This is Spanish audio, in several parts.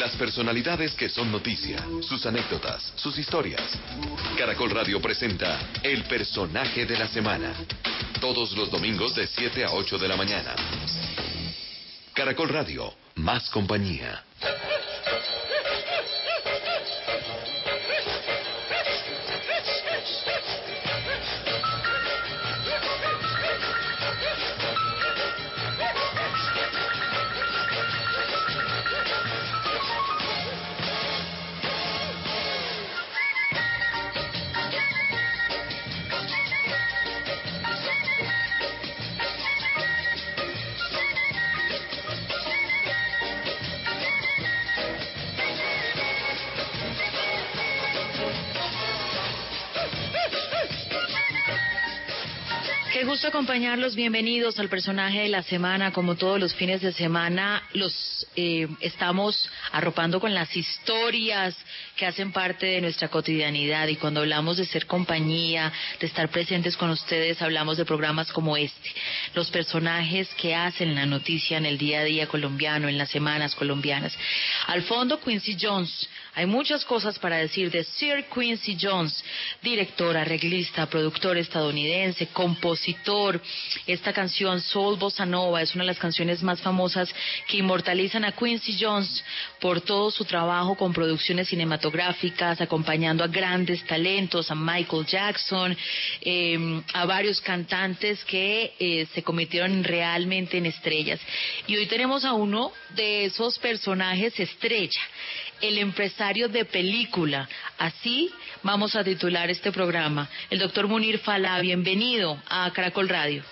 Las personalidades que son noticia, sus anécdotas, sus historias. Caracol Radio presenta El personaje de la semana. Todos los domingos de 7 a 8 de la mañana. Caracol Radio, más compañía. Gusto acompañarlos. Bienvenidos al personaje de la semana. Como todos los fines de semana, los eh, estamos arropando con las historias que hacen parte de nuestra cotidianidad. Y cuando hablamos de ser compañía, de estar presentes con ustedes, hablamos de programas como este. Los personajes que hacen la noticia en el día a día colombiano, en las semanas colombianas. Al fondo, Quincy Jones. Hay muchas cosas para decir de Sir Quincy Jones, director, arreglista, productor estadounidense, compositor. Esta canción, Soul Bossa Nova, es una de las canciones más famosas que inmortalizan a Quincy Jones por todo su trabajo con producciones cinematográficas, acompañando a grandes talentos, a Michael Jackson, eh, a varios cantantes que eh, se convirtieron realmente en estrellas. Y hoy tenemos a uno de esos personajes estrella el empresario de película. Así vamos a titular este programa. El doctor Munir Fala, bienvenido a Caracol Radio.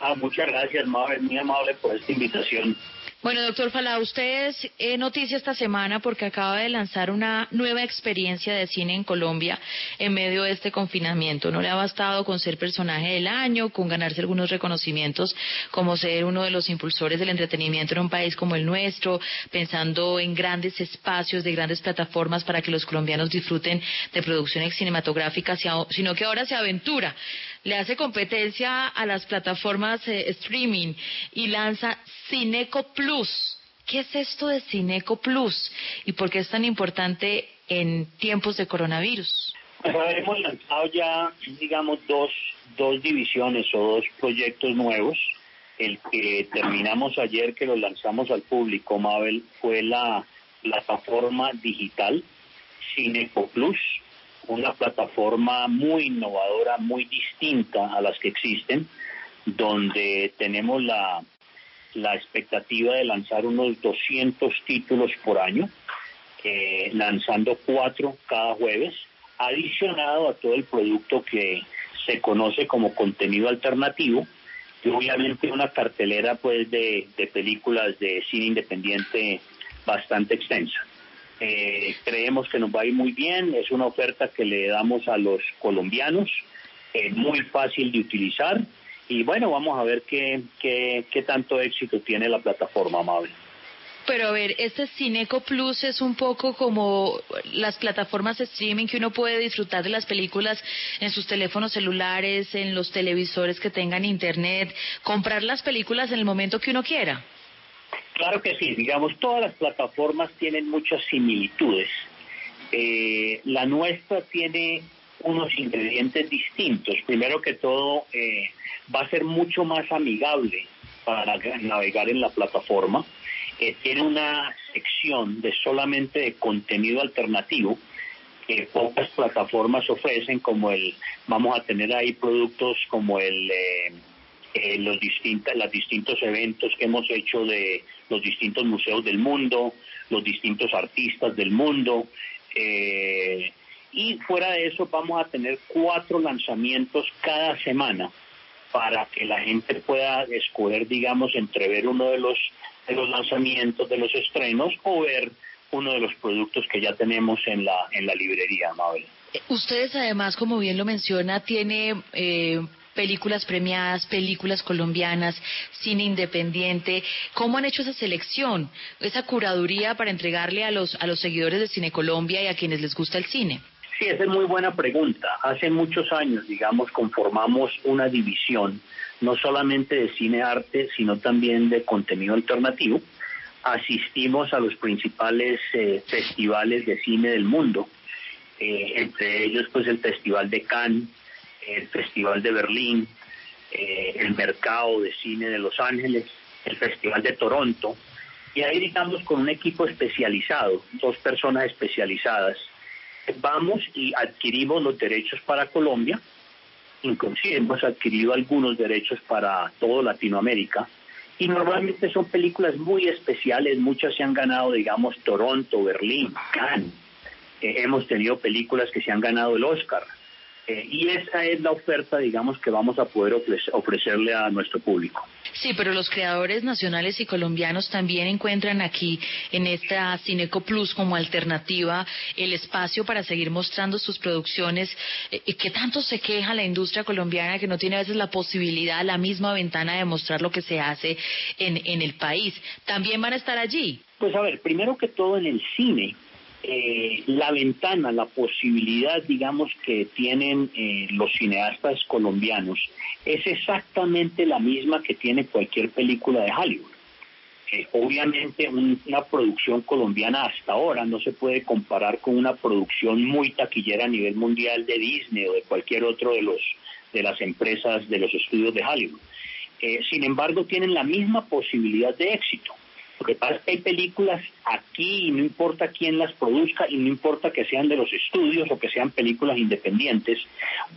Ah, muchas gracias, muy amable por esta invitación. Bueno, doctor Fala, usted es eh, noticia esta semana porque acaba de lanzar una nueva experiencia de cine en Colombia en medio de este confinamiento. No le ha bastado con ser personaje del año, con ganarse algunos reconocimientos como ser uno de los impulsores del entretenimiento en un país como el nuestro, pensando en grandes espacios de grandes plataformas para que los colombianos disfruten de producciones cinematográficas, sino que ahora se aventura le hace competencia a las plataformas eh, streaming y lanza Cineco Plus. ¿Qué es esto de Cineco Plus y por qué es tan importante en tiempos de coronavirus? Pues hemos lanzado ya, digamos, dos, dos divisiones o dos proyectos nuevos. El que terminamos ayer, que lo lanzamos al público, Mabel, fue la plataforma digital Cineco Plus, una plataforma muy innovadora, muy distinta a las que existen, donde tenemos la, la expectativa de lanzar unos 200 títulos por año, eh, lanzando cuatro cada jueves, adicionado a todo el producto que se conoce como contenido alternativo y obviamente una cartelera pues de, de películas de cine independiente bastante extensa. Eh, creemos que nos va a ir muy bien, es una oferta que le damos a los colombianos, eh, muy fácil de utilizar y bueno, vamos a ver qué, qué, qué tanto éxito tiene la plataforma amable. Pero a ver, este Cineco Plus es un poco como las plataformas de streaming que uno puede disfrutar de las películas en sus teléfonos celulares, en los televisores que tengan internet, comprar las películas en el momento que uno quiera. Claro que sí, digamos, todas las plataformas tienen muchas similitudes. Eh, la nuestra tiene unos ingredientes distintos. Primero que todo, eh, va a ser mucho más amigable para navegar en la plataforma. Eh, tiene una sección de solamente de contenido alternativo que pocas plataformas ofrecen, como el, vamos a tener ahí productos como el... Eh, eh, los distintos, los distintos eventos que hemos hecho de los distintos museos del mundo, los distintos artistas del mundo. Eh, y fuera de eso vamos a tener cuatro lanzamientos cada semana para que la gente pueda escoger, digamos, entre ver uno de los, de los lanzamientos, de los estrenos o ver uno de los productos que ya tenemos en la, en la librería, Mabel. Ustedes además, como bien lo menciona, tiene eh, películas premiadas, películas colombianas, cine independiente. ¿Cómo han hecho esa selección, esa curaduría para entregarle a los, a los seguidores de Cine Colombia y a quienes les gusta el cine? Sí, esa es muy buena pregunta. Hace muchos años, digamos, conformamos una división, no solamente de cine arte, sino también de contenido alternativo, asistimos a los principales eh, festivales de cine del mundo, eh, entre ellos pues el Festival de Cannes, el Festival de Berlín, eh, el Mercado de Cine de Los Ángeles, el Festival de Toronto, y ahí digamos con un equipo especializado, dos personas especializadas, vamos y adquirimos los derechos para Colombia, inclusive hemos adquirido algunos derechos para toda Latinoamérica, y normalmente son películas muy especiales, muchas se han ganado, digamos, Toronto, Berlín, Cannes. Eh, hemos tenido películas que se han ganado el Oscar. Eh, y esa es la oferta, digamos, que vamos a poder ofrecerle a nuestro público. Sí, pero los creadores nacionales y colombianos también encuentran aquí en esta Cineco Plus como alternativa el espacio para seguir mostrando sus producciones. Eh, ¿Qué tanto se queja la industria colombiana que no tiene a veces la posibilidad, la misma ventana de mostrar lo que se hace en, en el país? ¿También van a estar allí? Pues a ver, primero que todo en el cine eh, la ventana, la posibilidad, digamos, que tienen eh, los cineastas colombianos es exactamente la misma que tiene cualquier película de Hollywood. Eh, obviamente una producción colombiana hasta ahora no se puede comparar con una producción muy taquillera a nivel mundial de Disney o de cualquier otro de los de las empresas de los estudios de Hollywood. sin embargo, tienen la misma posibilidad de éxito. Lo pasa hay películas aquí y no importa quién las produzca y no importa que sean de los estudios o que sean películas independientes.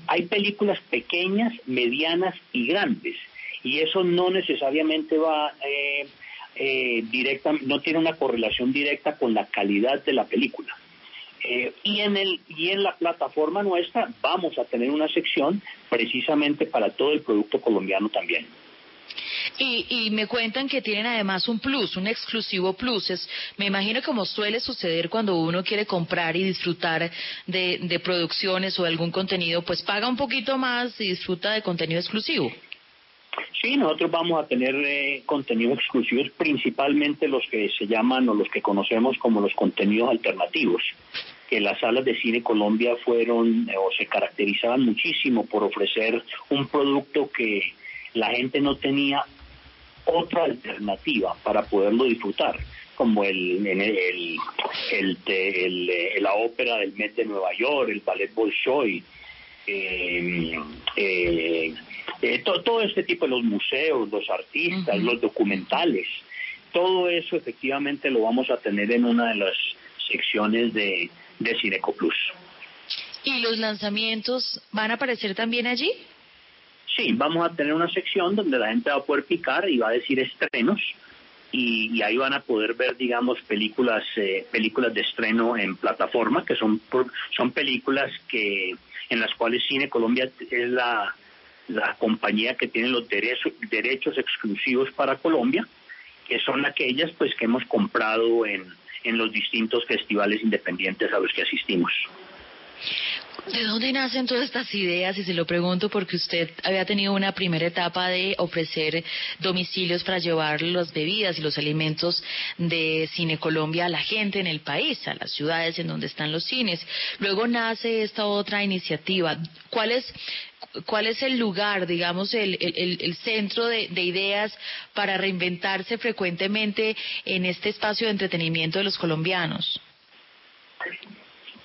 Hay películas pequeñas, medianas y grandes y eso no necesariamente va eh, eh, directa, no tiene una correlación directa con la calidad de la película. Eh, y en el y en la plataforma nuestra vamos a tener una sección precisamente para todo el producto colombiano también. Y, me cuentan que tienen además un plus, un exclusivo plus. Es, me imagino como suele suceder cuando uno quiere comprar y disfrutar de, producciones o de algún contenido, pues paga un poquito más y disfruta de contenido exclusivo. Sí, nosotros vamos a tener eh, contenidos exclusivos, principalmente los que se llaman o los que conocemos como los contenidos alternativos, que las salas de cine Colombia fueron o se caracterizaban muchísimo por ofrecer un producto que la gente no tenía otra alternativa para poderlo disfrutar, como el, el, el, el, la ópera del Met de Nueva York, el Ballet Bolshoi, eh, eh, eh todo, este tipo de los museos, los artistas, los documentales, todo eso efectivamente lo vamos a tener en una de las secciones de, de Cineco Plus. ¿Y los lanzamientos van a aparecer también allí? Sí, vamos a tener una sección donde la gente va a poder picar y va a decir estrenos y, ahí van a poder ver, digamos, películas eh, películas de estreno en plataforma, que son son películas que en las cuales Cine Colombia es la, la compañía que tiene los derechos derechos exclusivos para Colombia, que son aquellas pues que hemos comprado en, en los distintos festivales independientes a los que asistimos. ¿De dónde nacen todas estas ideas? Y se lo pregunto porque usted había tenido una primera etapa de ofrecer domicilios para llevar las bebidas y los alimentos de Cine Colombia a la gente en el país, a las ciudades en donde están los cines. Luego nace esta otra iniciativa. ¿Cuál es, cuál es el lugar, digamos, el, el, centro de, de, ideas para reinventarse frecuentemente en este espacio de entretenimiento de los colombianos?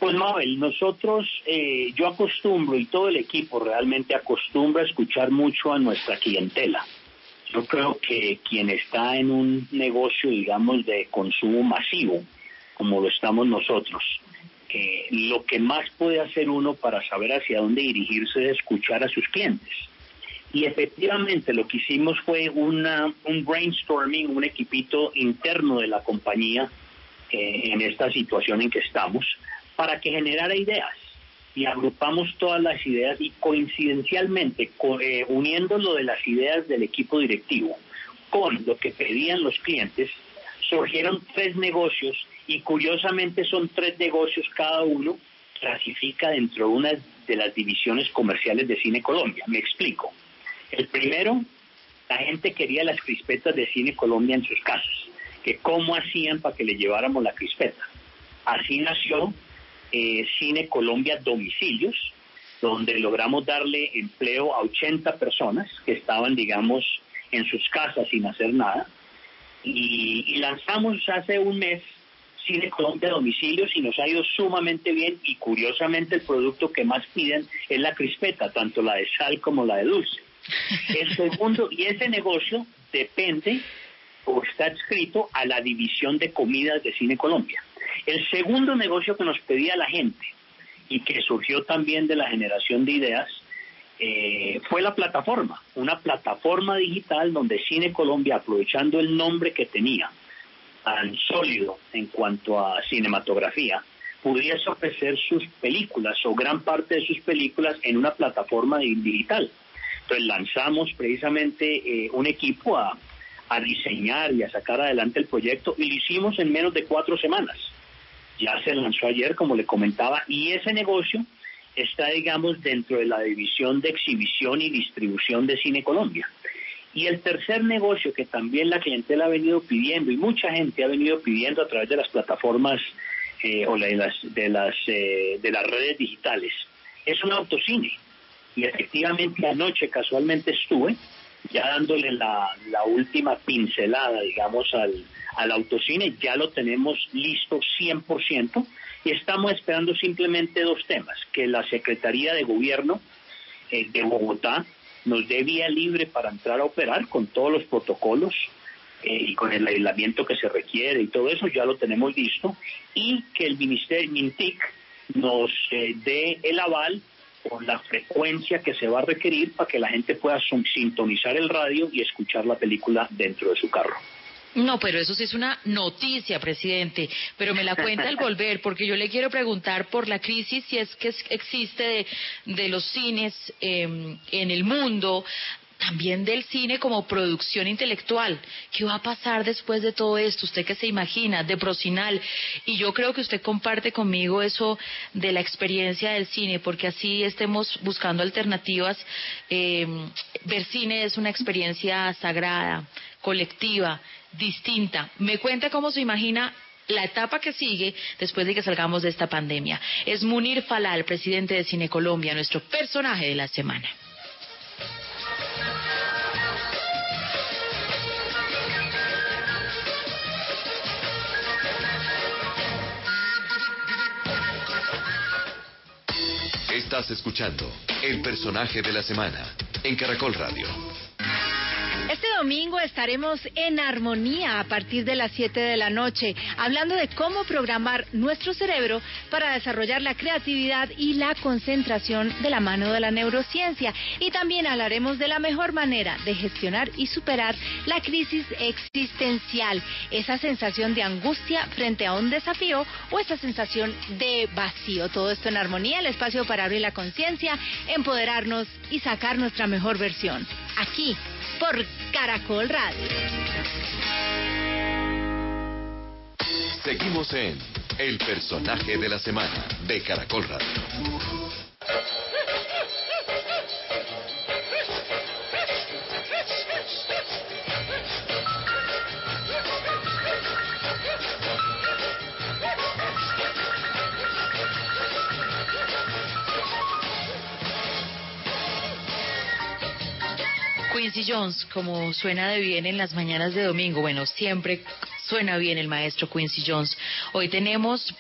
Pues Mabel, nosotros, eh, yo acostumbro y todo el equipo realmente acostumbra a escuchar mucho a nuestra clientela. Yo creo que quien está en un negocio, digamos, de consumo masivo, como lo estamos nosotros, eh, lo que más puede hacer uno para saber hacia dónde dirigirse es escuchar a sus clientes. Y efectivamente lo que hicimos fue una, un brainstorming, un equipito interno de la compañía eh, en esta situación en que estamos para que generara ideas y agrupamos todas las ideas y coincidencialmente, eh, uniendo lo de las ideas del equipo directivo con lo que pedían los clientes, surgieron tres negocios y curiosamente son tres negocios cada uno clasifica dentro de una de las divisiones comerciales de Cine Colombia. Me explico. El primero, la gente quería las crispetas de Cine Colombia en sus casas, que cómo hacían para que le lleváramos la crispeta. Así nació eh, Cine Colombia Domicilios, donde logramos darle empleo a 80 personas que estaban, digamos, en sus casas sin hacer nada. y, lanzamos hace un mes Cine Colombia domicilios y nos ha ido sumamente bien y curiosamente el producto que más piden es la crispeta, tanto la de sal como la de dulce. El segundo, y ese negocio depende o está escrito a la división de comidas de Cine Colombia. El segundo negocio que nos pedía la gente y que surgió también de la generación de ideas eh, fue la plataforma, una plataforma digital donde Cine Colombia, aprovechando el nombre que tenía, tan sólido en cuanto a cinematografía, pudiese ofrecer sus películas o gran parte de sus películas en una plataforma digital. Entonces lanzamos precisamente eh, un equipo a, a diseñar y a sacar adelante el proyecto y lo hicimos en menos de cuatro semanas. Ya se lanzó ayer, como le comentaba, y ese negocio está, digamos, dentro de la división de exhibición y distribución de Cine Colombia. Y el tercer negocio que también la clientela ha venido pidiendo y mucha gente ha venido pidiendo a través de las plataformas eh, o de las, de, las, eh, de las redes digitales es un autocine. Y efectivamente anoche casualmente estuve ya dándole la, última pincelada, digamos, al, al autocine, ya lo tenemos listo 100% y estamos esperando simplemente dos temas, que la Secretaría de Gobierno eh, de Bogotá nos dé vía libre para entrar a operar con todos los protocolos eh, y con el aislamiento que se requiere y todo eso, ya lo tenemos listo, y que el Ministerio Mintic nos eh, dé el aval con la frecuencia que se va a requerir para que la gente pueda sintonizar el radio y escuchar la película dentro de su carro. No, pero eso sí es una noticia, presidente, pero me la cuenta al volver, porque yo le quiero preguntar por la crisis si es que existe de, los cines em, en el mundo, también del cine como producción intelectual. ¿Qué va a pasar después de todo esto? ¿Usted qué se imagina? De Procinal. Y yo creo que usted comparte conmigo eso de la experiencia del cine, porque así estemos buscando alternativas. Em, ver cine es una experiencia sagrada, colectiva, distinta. Me cuenta cómo se imagina la etapa que sigue después de que salgamos de esta pandemia. Es Munir Falal, presidente de Cine Colombia, nuestro personaje de la semana. Estás escuchando El personaje de la semana en Caracol Radio. Este domingo estaremos en armonía a partir de las 7 de la noche, hablando de cómo programar nuestro cerebro para desarrollar la creatividad y la concentración de la mano de la neurociencia. Y también hablaremos de la mejor manera de gestionar y superar la crisis existencial, esa sensación de angustia frente a un desafío o esa sensación de vacío. Todo esto en armonía, el espacio para abrir la conciencia, empoderarnos y sacar nuestra mejor versión. Aquí por Caracol Radio. Seguimos en El personaje de la semana de Caracol Radio. Jones, como suena de bien en las mañanas de domingo, bueno, siempre suena bien el maestro Quincy Jones. Hoy tenemos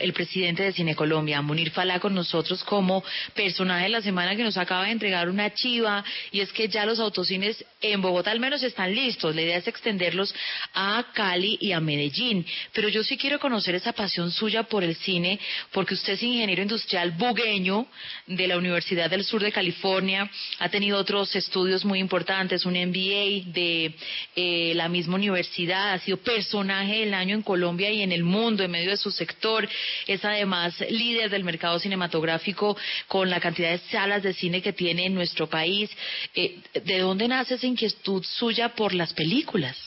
el presidente de Cine Colombia, Munir Falá, con nosotros como personaje de la semana que nos acaba de entregar una chiva y es que ya los autocines en Bogotá al menos están listos. La idea es extenderlos a Cali y a Medellín. Pero yo sí quiero conocer esa pasión suya por el cine porque usted es ingeniero industrial bugueño de la Universidad del Sur de California, ha tenido otros estudios muy importantes, un MBA de eh, la misma universidad, ha sido personaje del año en Colombia y en el mundo en medio de su sector es además líder del mercado cinematográfico con la cantidad de salas de cine que tiene en nuestro país. Eh, ¿De dónde nace esa inquietud suya por las películas?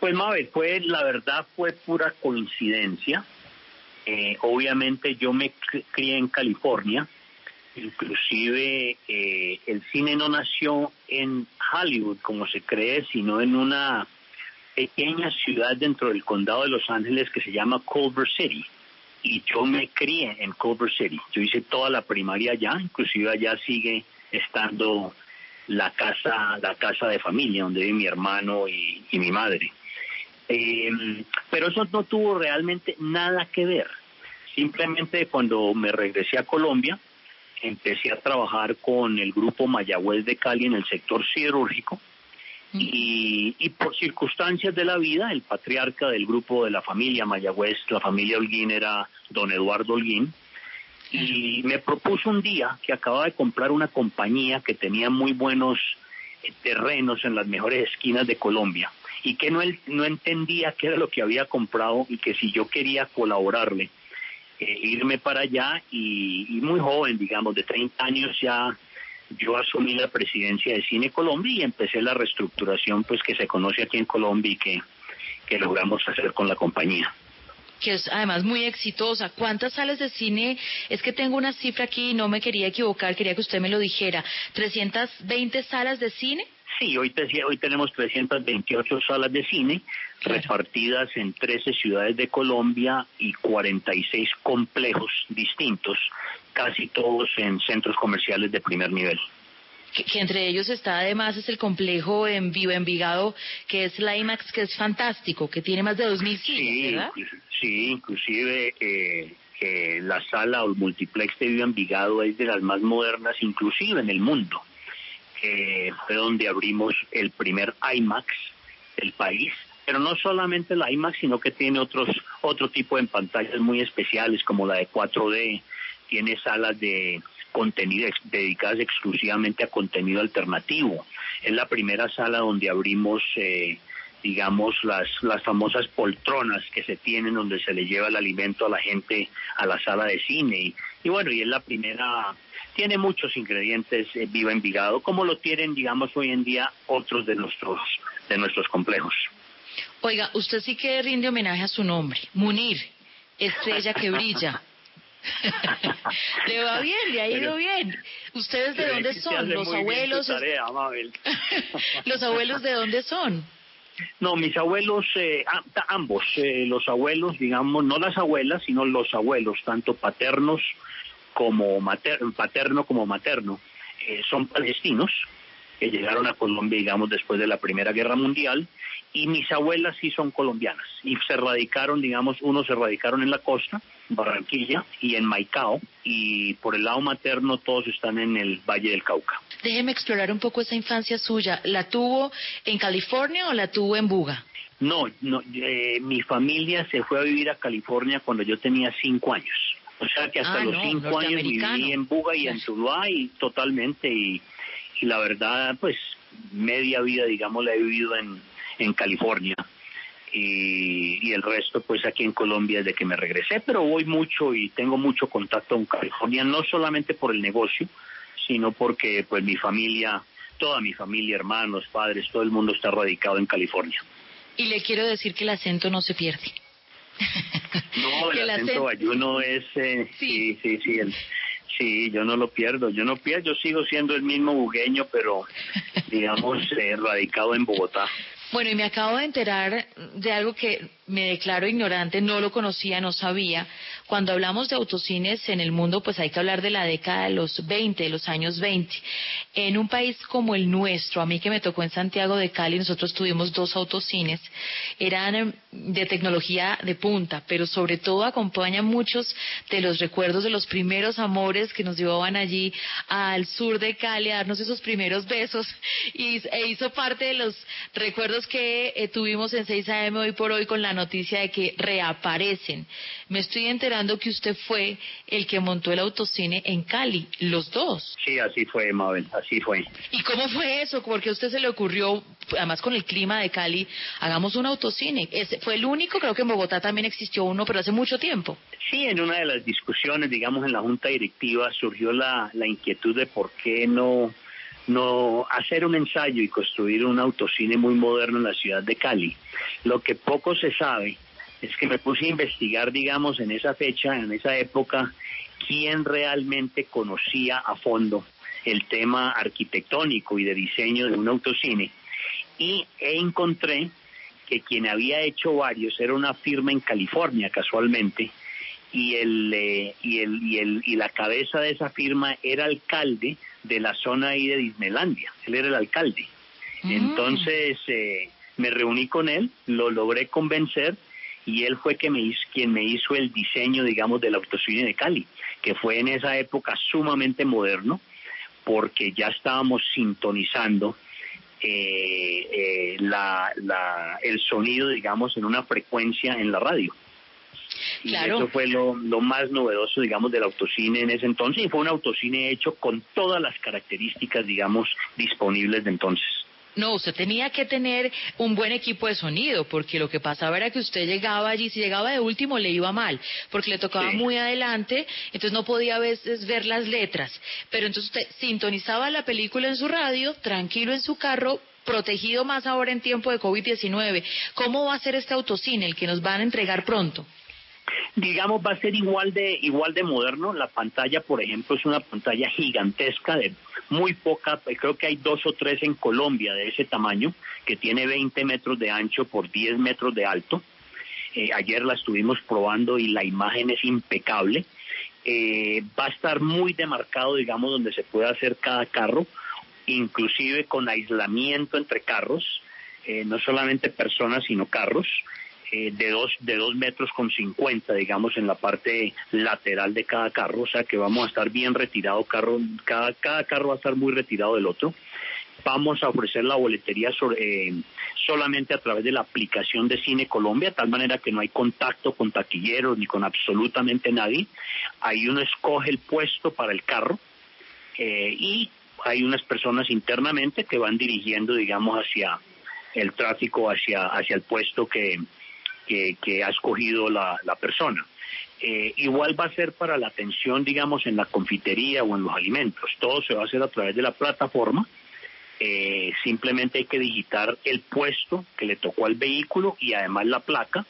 Pues Mabel, fue, la verdad fue pura coincidencia. Eh, obviamente yo me crié en California, inclusive eh, el cine no nació en Hollywood como se cree, sino en una pequeña ciudad dentro del condado de Los Ángeles que se llama Culver City y yo me crié en Culver City. Yo hice toda la primaria allá, inclusive allá sigue estando la casa, la casa de familia donde vive mi hermano y, mi madre. Eh, pero eso no tuvo realmente nada que ver. Simplemente cuando me regresé a Colombia, empecé a trabajar con el grupo Mayagüez de Cali en el sector siderúrgico y, y, por circunstancias de la vida, el patriarca del grupo de la familia Mayagüez, la familia Holguín, era don Eduardo Holguín, y me propuso un día que acababa de comprar una compañía que tenía muy buenos eh, terrenos en las mejores esquinas de Colombia y que no, no entendía qué era lo que había comprado y que si yo quería colaborarle, eh, irme para allá y, muy joven, digamos, de 30 años ya yo asumí la presidencia de Cine Colombia y empecé la reestructuración pues que se conoce aquí en Colombia y que, que logramos hacer con la compañía que es además muy exitosa. ¿Cuántas salas de cine? Es que tengo una cifra aquí y no me quería equivocar, quería que usted me lo dijera. ¿320 salas de cine? Sí, hoy, hoy tenemos 328 salas de cine repartidas en 13 ciudades de Colombia y 46 complejos distintos, casi todos en centros comerciales de primer nivel. Que, entre ellos está además es el complejo en Vivo Envigado, que es la IMAX, que es fantástico, que tiene más de 2.000 cines, ¿verdad? Sí, inclusive eh, eh, la sala o el multiplex de Vivo Envigado es de las más modernas, inclusive en el mundo que fue donde abrimos el primer IMAX del país. Pero no solamente el IMAX, sino que tiene otros otro tipo de pantallas muy especiales, como la de 4D, tiene salas de contenido dedicadas exclusivamente a contenido alternativo. Es la primera sala donde abrimos, eh, digamos, las, las famosas poltronas que se tienen donde se le lleva el alimento a la gente a la sala de cine. Y, y bueno, y es la primera tiene muchos ingredientes eh, Viva Envigado, como lo tienen, digamos, hoy en día otros de nuestros, de nuestros complejos. Oiga, usted sí que rinde homenaje a su nombre, Munir, estrella que brilla. le va bien, le ha ido bien. ¿Ustedes de dónde son? Los abuelos. los abuelos de dónde son? No, mis abuelos, eh, ambos, eh, los abuelos, digamos, no las abuelas, sino los abuelos, tanto paternos como paterno como materno, eh, son palestinos que llegaron a Colombia, digamos, después de la Primera Guerra Mundial, y mis abuelas sí son colombianas, y se radicaron, digamos, unos se radicaron en la costa, Barranquilla, y en Maicao, y por el lado materno todos están en el Valle del Cauca. Déjeme explorar un poco esa infancia suya. ¿La tuvo en California o la tuvo en Buga? No, no eh, mi familia se fue a vivir a California cuando yo tenía cinco años. O sea que hasta ah, los cinco años viví en Buga y en Tuluá y totalmente y, la verdad pues media vida digamos la he vivido en, en California y, y, el resto pues aquí en Colombia desde que me regresé, pero voy mucho y tengo mucho contacto con California, no solamente por el negocio, sino porque pues mi familia, toda mi familia, hermanos, padres, todo el mundo está radicado en California. Y le quiero decir que el acento no se pierde. No, el acento bayuno es... Eh, sí, sí, sí, sí, yo no lo pierdo, yo no pierdo, yo sigo siendo el mismo bugueño, pero digamos eh, radicado en Bogotá. Bueno, y me acabo de enterar de algo que me declaro ignorante, no lo conocía, no sabía. Cuando hablamos de autocines en el mundo, pues hay que hablar de la década de los 20, de los años 20. En un país como el nuestro, a mí que me tocó en Santiago de Cali, nosotros tuvimos dos autocines, eran em, de tecnología de punta, pero sobre todo acompañan muchos de los recuerdos de los primeros amores que nos llevaban allí al sur de Cali a darnos esos primeros besos y, e hizo parte de los recuerdos que eh, tuvimos en 6 AM hoy por hoy con la noticia de que reaparecen. Me estoy enterando que usted fue el que montó el autocine en Cali, los dos. Sí, así fue, Mabel, así fue. ¿Y cómo fue eso? Porque a usted se le ocurrió, además con el clima de Cali, hagamos un autocine. fue el único, creo que en Bogotá también existió uno, pero hace mucho tiempo. Sí, en una de las discusiones, digamos, en la junta directiva surgió la, la inquietud de por qué no no hacer un ensayo y construir un autocine muy moderno en la ciudad de Cali. Lo que poco se sabe es que me puse a investigar, digamos, en esa fecha, en esa época, quién realmente conocía a fondo el tema arquitectónico y de diseño de un autocine y encontré que quien había hecho varios era una firma en California casualmente y el, eh, y el y el y la cabeza de esa firma era alcalde de la zona ahí de Disneylandia, él era el alcalde. Mm. Entonces, eh, Me reuní con él, lo logré convencer y él fue que me hizo, quien me hizo el diseño, digamos, del autocine de Cali, que fue en esa época sumamente moderno, porque ya estábamos sintonizando eh, eh, la, la, el sonido, digamos, en una frecuencia en la radio. Y eso fue lo, lo, más novedoso, digamos, del autocine en ese entonces. Y fue un autocine hecho con todas las características, digamos, disponibles de entonces. No, usted tenía que tener un buen equipo de sonido, porque lo que pasaba era que usted llegaba allí, si llegaba de último le iba mal, porque le tocaba muy adelante, entonces no podía a veces ver las letras. Pero entonces usted sintonizaba la película en su radio, tranquilo en su carro, protegido más ahora en tiempo de COVID-19. ¿Cómo va a ser este autocine, el que nos van a entregar pronto? Digamos va a ser igual de igual de moderno. La pantalla por ejemplo es una pantalla gigantesca de muy poca creo que hay dos o tres en Colombia de ese tamaño que tiene 20 metros de ancho por 10 metros de alto. Eh, ayer la estuvimos probando y la imagen es impecable. Eh, va a estar muy demarcado digamos donde se puede hacer cada carro inclusive con aislamiento entre carros eh, no solamente personas sino carros eh, de dos de dos metros con cincuenta digamos en la parte lateral de cada carro o sea que vamos a estar bien retirado carro cada cada carro va a estar muy retirado del otro vamos a ofrecer la boletería eh, solamente a través de la aplicación de Cine Colombia, tal manera que no hay contacto con taquilleros ni con absolutamente nadie. Ahí uno escoge el puesto para el carro eh, y hay unas personas internamente que van dirigiendo, digamos, hacia el tráfico, hacia, hacia el puesto que, que, ha escogido la, persona. Eh, igual va a ser para la atención, digamos, en la confitería o en los alimentos. Todo se va a hacer a través de la plataforma. Eh, simplemente hay que digitar el puesto que le tocó al vehículo y además la placa.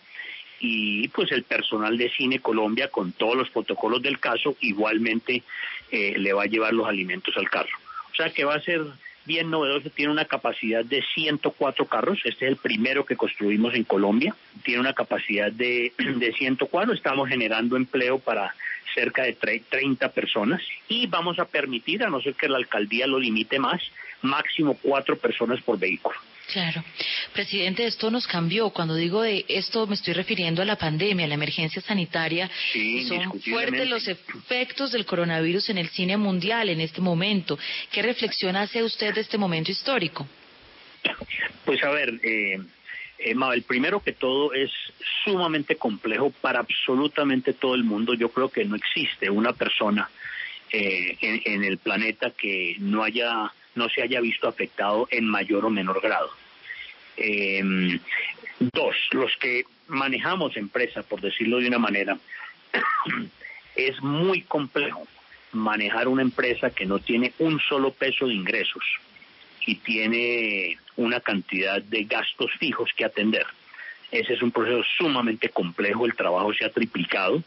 Y pues el personal de Cine Colombia, con todos los protocolos del caso, igualmente eh, le va a llevar los alimentos al carro. O sea que va a ser bien novedoso, tiene una capacidad de 104 carros, este es el primero que construimos en Colombia, tiene una capacidad de, de 104, estamos generando empleo para cerca de 30 personas y vamos a permitir, a no ser que la alcaldía lo limite más, máximo cuatro personas por vehículo. Claro. Presidente, esto nos cambió. Cuando digo de esto, me estoy refiriendo a la pandemia, a la emergencia sanitaria. Sí, Son fuertes los efectos del coronavirus en el cine mundial en este momento. ¿Qué reflexión hace usted de este momento histórico? Pues a ver, eh, eh, Mabel, primero que todo es sumamente complejo para absolutamente todo el mundo. Yo creo que no existe una persona eh, en el planeta que no haya no se haya visto afectado en mayor o menor grado. Em, dos, los que manejamos empresas, por decirlo de una manera, es muy complejo manejar una empresa que no tiene un solo peso de ingresos y tiene una cantidad de gastos fijos que atender. Ese es un proceso sumamente complejo, el trabajo se ha triplicado,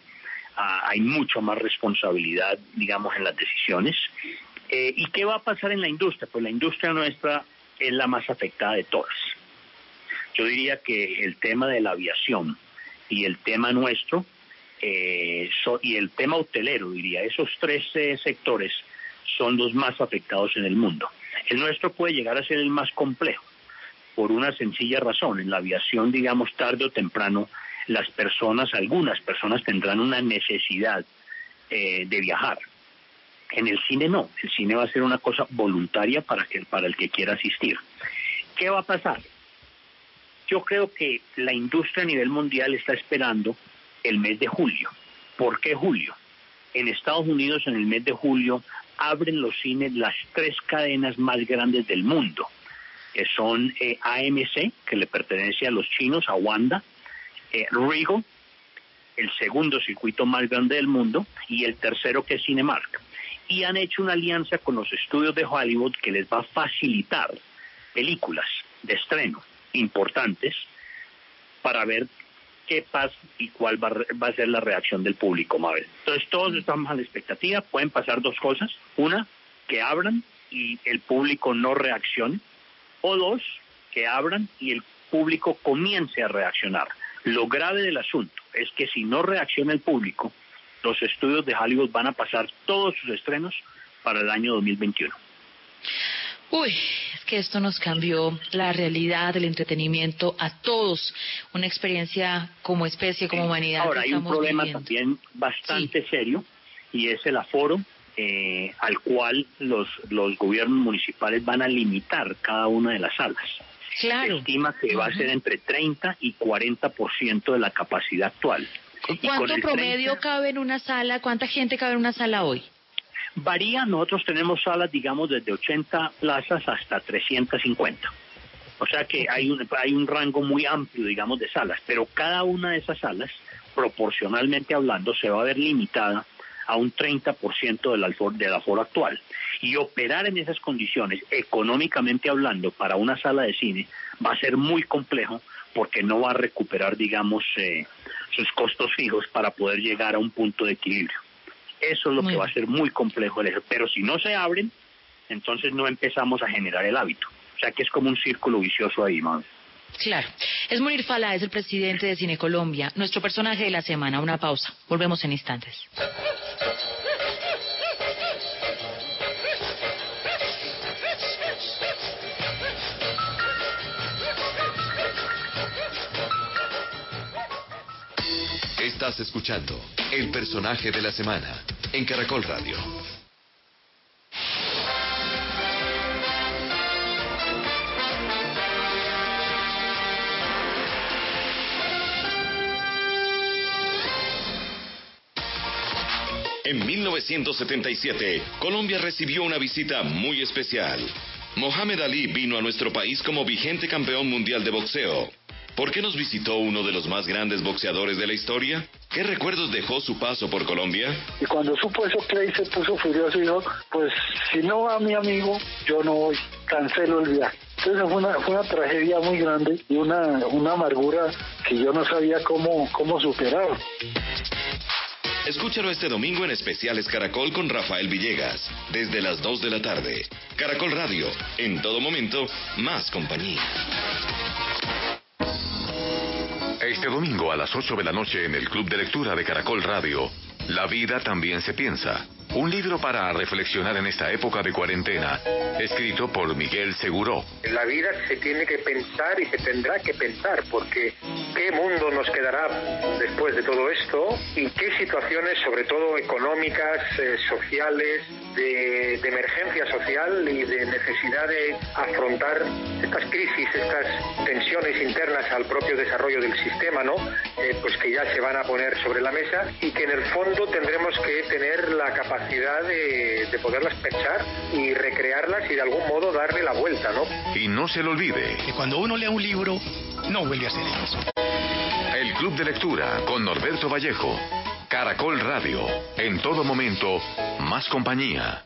ah, hay mucho más responsabilidad, digamos, en las decisiones eh, ¿Y qué va a pasar en la industria? Pues la industria nuestra es la más afectada de todas. Yo diría que el tema de la aviación y el tema nuestro eh, y el tema hotelero, diría, esos tres eh, sectores son los más afectados en el mundo. El nuestro puede llegar a ser el más complejo por una sencilla razón. En la aviación, digamos, tarde o temprano, las personas, algunas personas tendrán una necesidad de viajar en el cine no, el cine va a ser una cosa voluntaria para, que, para el que quiera asistir. ¿Qué va a pasar? Yo creo que la industria a nivel mundial está esperando el mes de julio. ¿Por qué julio? En Estados Unidos en el mes de julio abren los cines las tres cadenas más grandes del mundo, que son eh, AMC, que le pertenece a los chinos, a Wanda, eh, Rigo, el segundo circuito más grande del mundo, y el tercero que es Cinemark y han hecho una alianza con los estudios de Hollywood que les va a facilitar películas de estreno importantes para ver qué pasa y cuál va, a ser la reacción del público, Mabel. Entonces todos estamos a la expectativa, pueden pasar dos cosas, una, que abran y el público no reaccione, o dos, que abran y el público comience a reaccionar. Lo grave del asunto es que si no reacciona el público, los estudios de Hollywood van a pasar todos sus estrenos para el año 2021. Uy, es que esto nos cambió la realidad del entretenimiento a todos. Una experiencia como especie, como humanidad. Ahora, hay un problema también bastante serio y es el aforo eh, al cual los, los gobiernos municipales van a limitar cada una de las salas. Claro. Se estima que va a ser entre 30 y 40% de la capacidad actual. ¿Cuánto promedio cabe en una sala? ¿Cuánta gente cabe en una sala hoy? Varía, nosotros tenemos salas, digamos, desde 80 plazas hasta 350. O sea que hay un, hay un rango muy amplio, digamos, de salas, pero cada una de esas salas, proporcionalmente hablando, se va a ver limitada a un 30% del, aforo, del aforo actual. Y operar en esas condiciones, económicamente hablando, para una sala de cine, va a ser muy complejo porque no va a recuperar, digamos, eh, sus costos fijos para poder llegar a un punto de equilibrio. Eso es lo que va a ser muy complejo. Pero si no se abren, entonces no empezamos a generar el hábito. O sea que es como un círculo vicioso ahí, más. Claro. Es Munir Fala, es el presidente de Cine Colombia. Nuestro personaje de la semana. Una pausa. Volvemos en instantes. Estás escuchando El personaje de la semana en Caracol Radio. En 1977, Colombia recibió una visita muy especial. Mohamed Ali vino a nuestro país como vigente campeón mundial de boxeo. ¿Por qué nos visitó uno de los más grandes boxeadores de la historia? ¿Qué recuerdos dejó su paso por Colombia? Y cuando supo eso, Clay se puso furioso y dijo, pues si no va mi amigo, yo no voy, cancelo el viaje. Entonces fue una, fue una tragedia muy grande y una, una amargura que yo no sabía cómo, cómo superar. Escúchalo este domingo en Especiales Caracol con Rafael Villegas, desde las 2 de la tarde. Caracol Radio, en todo momento, más compañía. Este domingo a las 8 de la noche en el Club de Lectura de Caracol Radio, La vida también se piensa. Un libro para reflexionar en esta época de cuarentena, escrito por Miguel Seguro. La vida se tiene que pensar y se tendrá que pensar, porque ¿qué mundo nos quedará después de todo esto? ¿Y qué situaciones, sobre todo económicas, eh, sociales, de, emergencia social y de necesidad de afrontar estas crisis, estas tensiones internas al propio desarrollo del sistema, ¿no? Eh, pues que ya se van a poner sobre la mesa y que en el fondo tendremos que tener la capacidad de, poderlas pensar y recrearlas y de algún modo darle la vuelta, ¿no? Y no se lo olvide. Que cuando uno lee un libro, no vuelve a ser el El Club de Lectura con Norberto Vallejo. Caracol Radio. En todo momento, más compañía.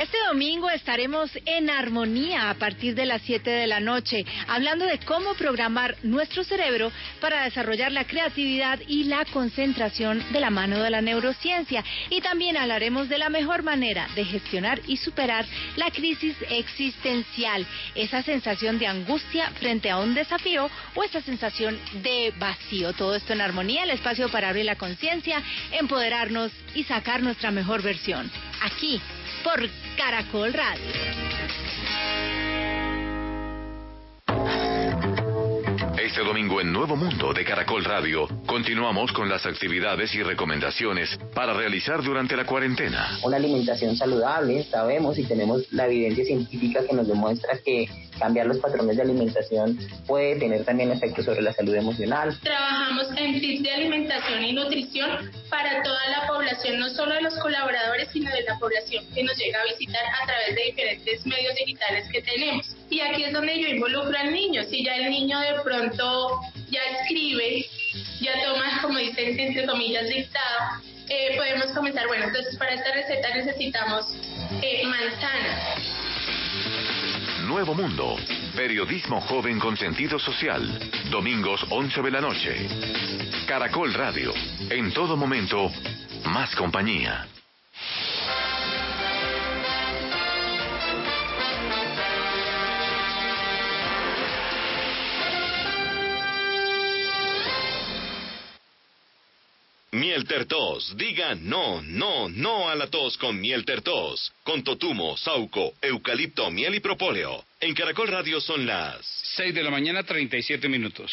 Este domingo estaremos en armonía a partir de las 7 de la noche, hablando de cómo programar nuestro cerebro para desarrollar la creatividad y la concentración de la mano de la neurociencia. Y también hablaremos de la mejor manera de gestionar y superar la crisis existencial, esa sensación de angustia frente a un desafío o esa sensación de vacío. Todo esto en armonía, el espacio para abrir la conciencia, empoderarnos y sacar nuestra mejor versión. Aquí por Caracol Radio. Este domingo en Nuevo Mundo de Caracol Radio continuamos con las actividades y recomendaciones para realizar durante la cuarentena. Una alimentación saludable, sabemos y tenemos la evidencia científica que nos demuestra que cambiar los patrones de alimentación puede tener también efectos sobre la salud emocional. Trabajamos en tips de alimentación y nutrición para toda la población, no solo de los colaboradores, sino de la población que nos llega a visitar a través de diferentes medios digitales que tenemos. Y aquí es donde yo involucro al niño. Si ya el niño de pronto ya escribe, ya toma, como dicen, entre comillas, dictado, eh, podemos comenzar. Bueno, entonces para esta receta necesitamos eh, manzana. Nuevo Mundo, periodismo joven con sentido social, domingos 11 de la noche. Caracol Radio, en todo momento, más compañía. Miel Tertos. Diga no, no, no a la tos con Miel Tertos. Con totumo, sauco, eucalipto, miel y propóleo. En Caracol Radio son las 6 de la mañana, 37 minutos.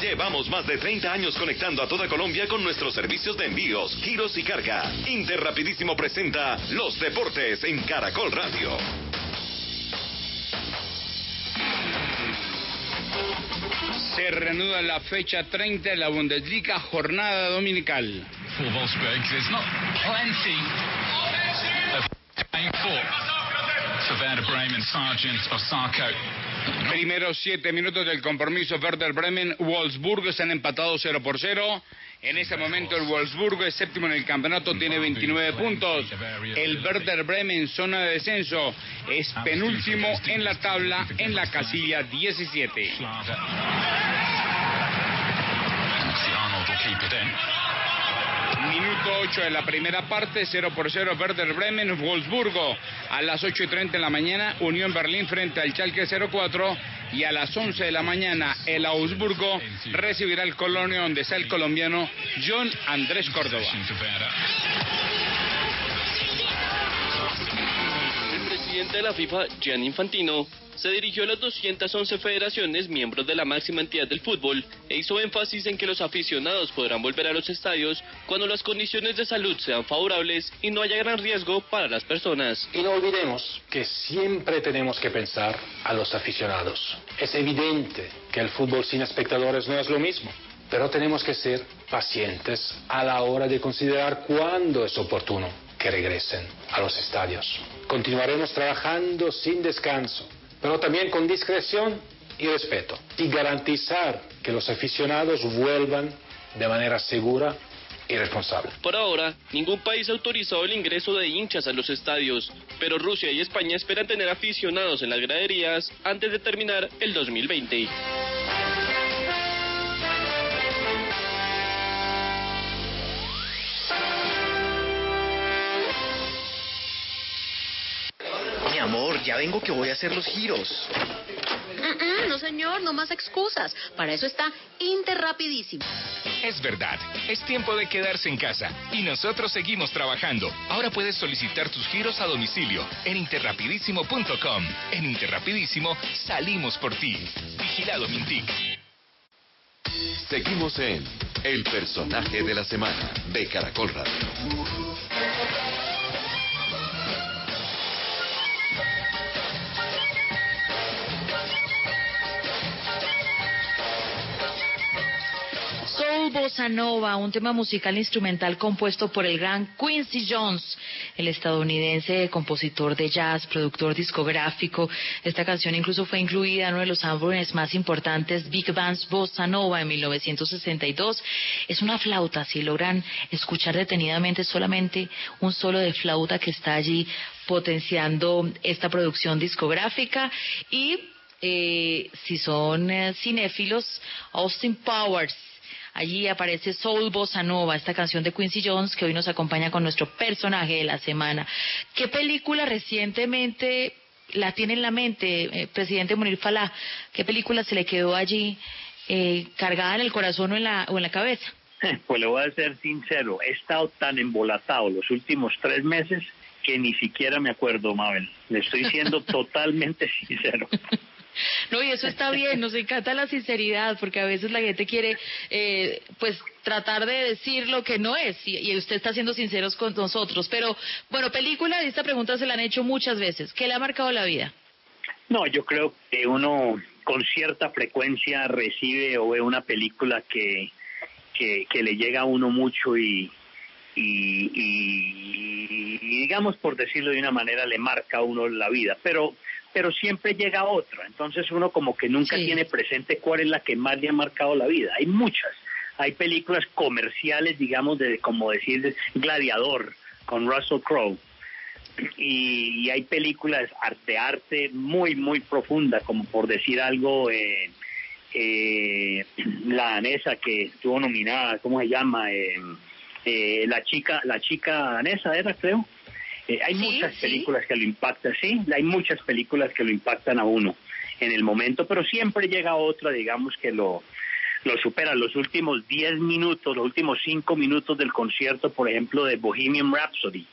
Llevamos más de 30 años conectando a toda Colombia con nuestros servicios de envíos, giros y carga. Interrapidísimo presenta Los Deportes en Caracol Radio. Se reanuda la fecha 30 de la Bundesliga, jornada dominical. For Primeros siete minutos del compromiso Werder Bremen, Wolfsburgo están empatados 0 por 0. En este momento el Wolfsburgo es séptimo en el campeonato, tiene 29 puntos. El Werder Bremen, zona de descenso, es penúltimo en la tabla en la casilla 17. Minuto 8 de la primera parte, 0 por 0 Werder Bremen, Wolfsburgo. A las 8 y 30 de la mañana, Unión Berlín frente al Schalke 04. Y a las 11 de la mañana, el Augsburgo recibirá el Colonia, donde está el colombiano John Andrés Córdoba. Presidente de la FIFA, Gianni Infantino, se dirigió a las 211 federaciones miembros de la máxima entidad del fútbol e hizo énfasis en que los aficionados podrán volver a los estadios cuando las condiciones de salud sean favorables y no haya gran riesgo para las personas. Y no olvidemos que siempre tenemos que pensar a los aficionados. Es evidente que el fútbol sin espectadores no es lo mismo, pero tenemos que ser pacientes a la hora de considerar cuándo es oportuno que regresen a los estadios. Continuaremos trabajando sin descanso pero también con discreción y respeto, y garantizar que los aficionados vuelvan de manera segura y responsable. Por ahora, ningún país ha autorizado el ingreso de hinchas a los estadios, pero Rusia y España esperan tener aficionados en las graderías antes de terminar el 2020. Ya vengo que voy a hacer los giros. No, señor, no más excusas. Para eso está Interrapidísimo. Es verdad, es tiempo de quedarse en casa y nosotros seguimos trabajando. Ahora puedes solicitar tus giros a domicilio en interrapidísimo.com. En Interrapidísimo salimos por ti. Vigilado Mintic. Seguimos en El personaje de la semana de Caracol Radio. Bossa Nova, un tema musical instrumental compuesto por el gran Quincy Jones, el estadounidense compositor de jazz, productor discográfico. Esta canción incluso fue incluida en uno de los álbumes más importantes, Big Band's Bossa Nova, en 1962. Es una flauta, si logran escuchar detenidamente solamente un solo de flauta que está allí potenciando esta producción discográfica y eh, si son eh, cinéfilos, Austin Powers Allí aparece Soul Bossa Nova, esta canción de Quincy Jones que hoy nos acompaña con nuestro personaje de la semana. ¿Qué película recientemente la tiene en la mente, eh, presidente Munir Falá? ¿Qué película se le quedó allí eh, cargada en el corazón o en la, o en la cabeza? Pues le voy a ser sincero, he estado tan embolatado los últimos tres meses que ni siquiera me acuerdo, Mabel. Le estoy siendo totalmente sincero. No, y eso está bien, nos encanta la sinceridad, porque a veces la gente quiere, eh, pues, tratar de decir lo que no es, y, usted está siendo sinceros con nosotros. Pero, bueno, película, esta pregunta se la han hecho muchas veces. ¿Qué le ha marcado la vida? No, yo creo que uno con cierta frecuencia recibe o ve una película que, que, que le llega a uno mucho y, y, y, y, digamos, por decirlo de una manera, le marca a uno la vida. Pero pero siempre llega otra. Entonces uno como que nunca sí. tiene presente cuál es la que más le ha marcado la vida. Hay muchas, hay películas comerciales, digamos, de como decir Gladiador con Russell Crowe. Y, y hay películas arte arte muy muy profunda como por decir algo eh, eh, la danesa que estuvo nominada cómo se llama eh, eh, la chica la chica danesa era creo Eh, hay muchas películas que lo impactan sí hay muchas películas que lo impactan a uno en el momento pero siempre llega otra digamos que lo lo supera. Los últimos 10 minutos los últimos 5 minutos del concierto por ejemplo de Bohemian Rhapsody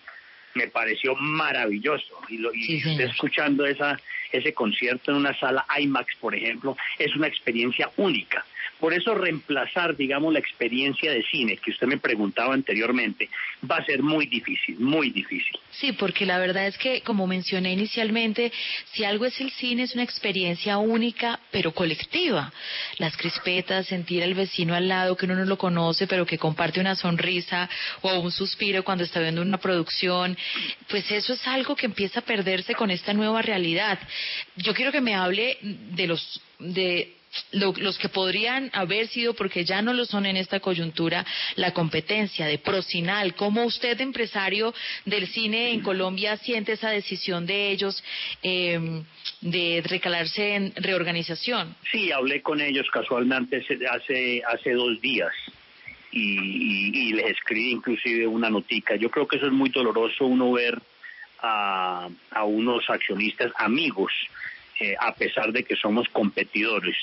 me pareció maravilloso. Y, lo, y usted escuchando esa ese concierto en una sala IMAX por ejemplo es una experiencia única. Por eso reemplazar digamos la experiencia de cine que usted me preguntaba anteriormente va a ser muy difícil muy difícil. Sí, porque la verdad es que, como mencioné inicialmente, si algo es el cine, es una experiencia única, pero colectiva. Las crispetas, sentir al vecino al lado que uno no lo conoce, pero que comparte una sonrisa o un suspiro cuando está viendo una producción, pues eso es algo que empieza a perderse con esta nueva realidad. Yo quiero que me hable de los de lo- los que podrían haber sido, porque ya no lo son en esta coyuntura, la competencia de Procinal. ¿Cómo usted, empresario del cine en Colombia, siente esa decisión de ellos eh, de recalarse en reorganización? Sí, hablé con ellos casualmente hace, hace dos días y, y- y les escribí inclusive una notica. Yo creo que eso es muy doloroso uno ver a, a unos accionistas amigos, eh, a pesar de que somos competidores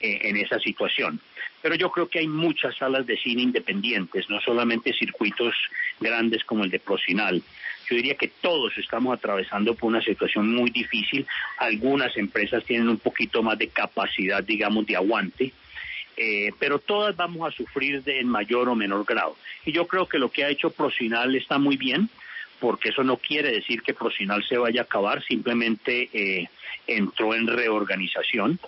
eh, en esa situación. Pero yo creo que hay muchas salas de cine independientes, no solamente circuitos grandes como el de Procinal. Yo diría que todos estamos atravesando por una situación muy difícil. Algunas empresas tienen un poquito más de capacidad, digamos, de aguante. Eh, pero todas vamos a sufrir de en mayor o menor grado. Y yo creo que lo que ha hecho Procinal está muy bien, porque eso no quiere decir que Procinal se vaya a acabar, simplemente eh, entró en reorganización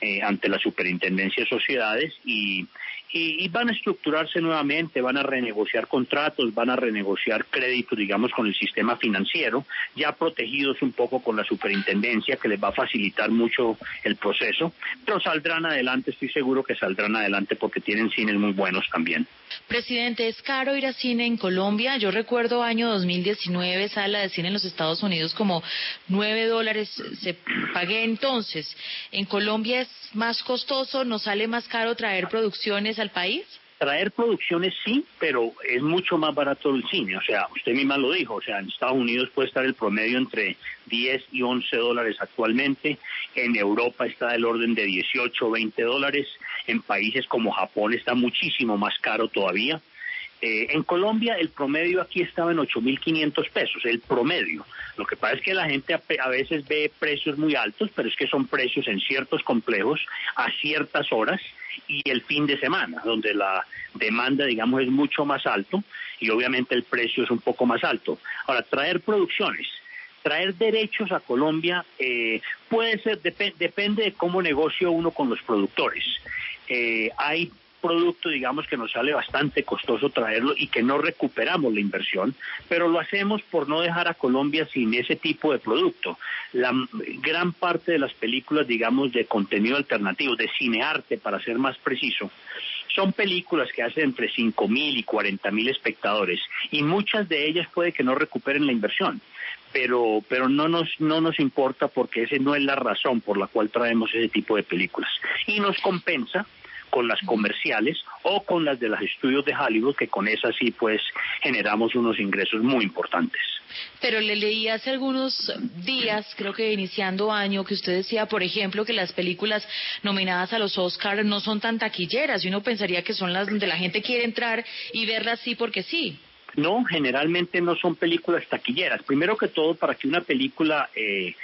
eh, ante la Superintendencia de Sociedades y, y, y van a estructurarse nuevamente, van a renegociar contratos, van a renegociar créditos, digamos, con el sistema financiero, ya protegidos un poco con la Superintendencia, que les va a facilitar mucho el proceso, pero saldrán adelante, estoy seguro que saldrán adelante porque tienen cines muy buenos también. Presidente, ¿es caro ir a cine en Colombia? Yo recuerdo año 2019, sala de cine en los Estados Unidos como 9 dólares se pagué entonces. ¿En Colombia es más costoso? ¿Nos sale más caro traer producciones al país? Traer producciones sí, pero es mucho más barato el cine. O sea, usted misma lo dijo, o sea, en Estados Unidos puede estar el promedio entre 10 y 11 dólares actualmente. En Europa está del orden de 18 o 20 dólares. En países como Japón está muchísimo más caro todavía. Eh, en Colombia el promedio aquí estaba en 8.500 pesos, el promedio. Lo que pasa es que la gente a, a veces ve precios muy altos, pero es que son precios en ciertos complejos a ciertas horas y el fin de semana, donde la demanda, digamos, es mucho más alto y obviamente el precio es un poco más alto. Ahora, traer producciones, traer derechos a Colombia eh, puede ser, depe- depende de cómo negocio uno con los productores. Eh, hay producto, digamos, que nos sale bastante costoso traerlo y que no recuperamos la inversión, pero lo hacemos por no dejar a Colombia sin ese tipo de producto. La gran parte de las películas, digamos, de contenido alternativo, de cinearte, para ser más preciso, son películas que hacen entre 5 mil y 40 mil espectadores y muchas de ellas puede que no recuperen la inversión pero pero no nos no nos importa porque ese no es la razón por la cual traemos ese tipo de películas y nos compensa con las comerciales o con las de los estudios de Hollywood que con esas sí pues generamos unos ingresos muy importantes. Pero le leí hace algunos días, creo que iniciando año, que usted decía, por ejemplo, que las películas nominadas a los Oscars no son tan taquilleras y uno pensaría que son las donde la gente quiere entrar y verlas sí porque sí. No, generalmente no son películas taquilleras. Primero que todo, para que una película eh,